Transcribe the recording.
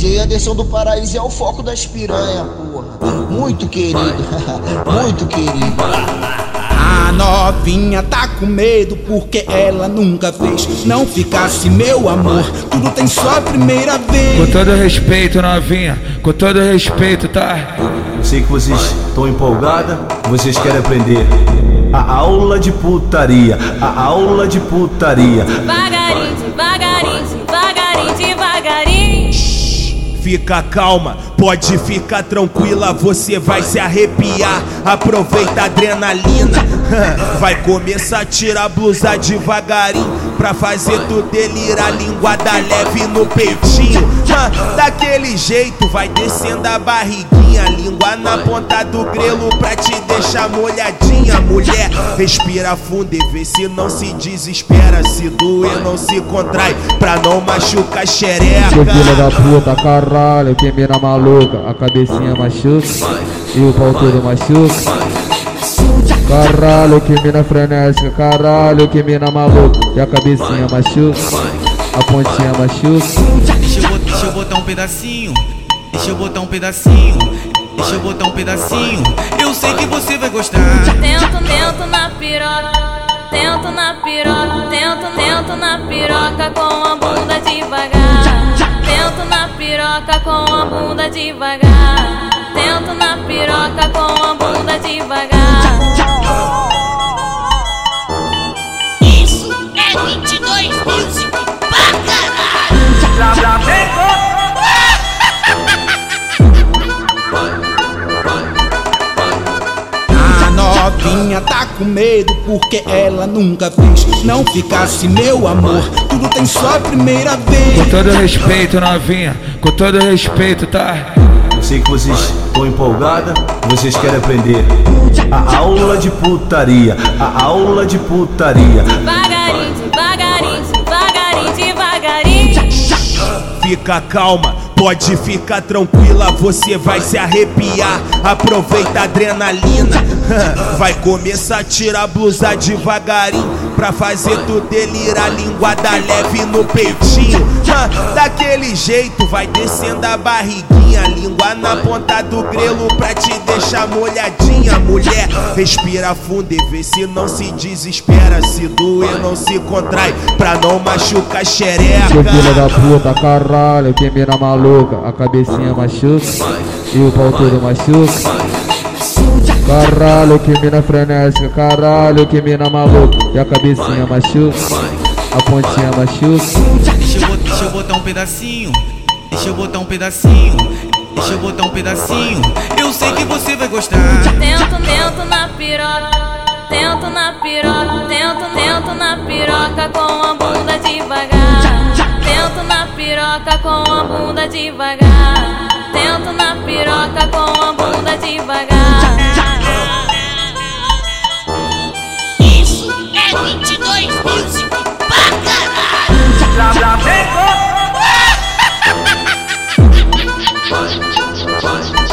DJ Anderson do Paraíso é o foco das piranha, porra. Muito querido, muito querido. A novinha tá com medo porque ela nunca fez. Não ficasse meu amor, tudo tem só a primeira vez. Com todo respeito, novinha, com todo respeito, tá? Eu sei que vocês estão empolgadas, vocês querem aprender. A aula de putaria, a aula de putaria. Devagarinho, Fica calma, pode ficar tranquila, você vai se arrepiar. Aproveita a adrenalina, vai começar a tirar a blusa devagarinho. Pra fazer tu delirar, linguada leve no peitinho. Daquele jeito, vai descendo a barriguinha, língua na ponta do grelo pra te deixar molhadinha. Mulher, respira fundo e vê se não se desespera. Se doer, não se contrai, pra não machucar xereca. Seu filho da puta, caralho, que mina maluca, a cabecinha machuca e o pau todo machuca. Caralho, que mina frenética, caralho, que mina maluca, e a cabecinha machuca, a pontinha machuca. Botar um pedacinho, deixa eu botar um pedacinho, deixa eu botar um pedacinho. Eu sei que você vai gostar. Tento, tento na piroca. Tento na piroca, tento, tento na piroca com a bunda devagar. Tento na piroca com a bunda devagar. Tento na piroca com a bunda devagar. A novinha tá com medo porque ela nunca fez. Não ficasse meu amor, tudo tem só a primeira vez. Com todo respeito, novinha, com todo respeito, tá? Eu sei que vocês estão empolgadas, vocês querem aprender. A aula de putaria, a aula de putaria. Devagarinho, devagarinho, devagarinho, devagarinho. Fica calma, pode ficar tranquila, você vai se arrepiar. Aproveita a adrenalina, vai começar a tirar a blusa devagarinho. Pra fazer tu delirar, linguada leve no peitinho. Daquele jeito, vai descendo a barriguinha, língua na ponta do grelo pra te deixar molhadinha. Mulher, respira fundo e vê se não se desespera. Se doer, não se contrai, pra não machucar xereca. Seu filho da puta, caralho, que mina maluca, a cabecinha machuca e o pau todo machuca. Caralho, que mina frenética, caralho, que mina maluca, e a cabecinha machuca, a pontinha machuca. Deixa eu botar um pedacinho. Deixa eu botar um pedacinho. Deixa eu botar um pedacinho. Eu sei que você vai gostar. Tento, tento na piroca. Tento na piroca. Tento, tento na piroca com a bunda devagar. Tento na piroca com a bunda devagar. Tento na piroca com a bunda devagar. Isso é 22. fun, fun, fun.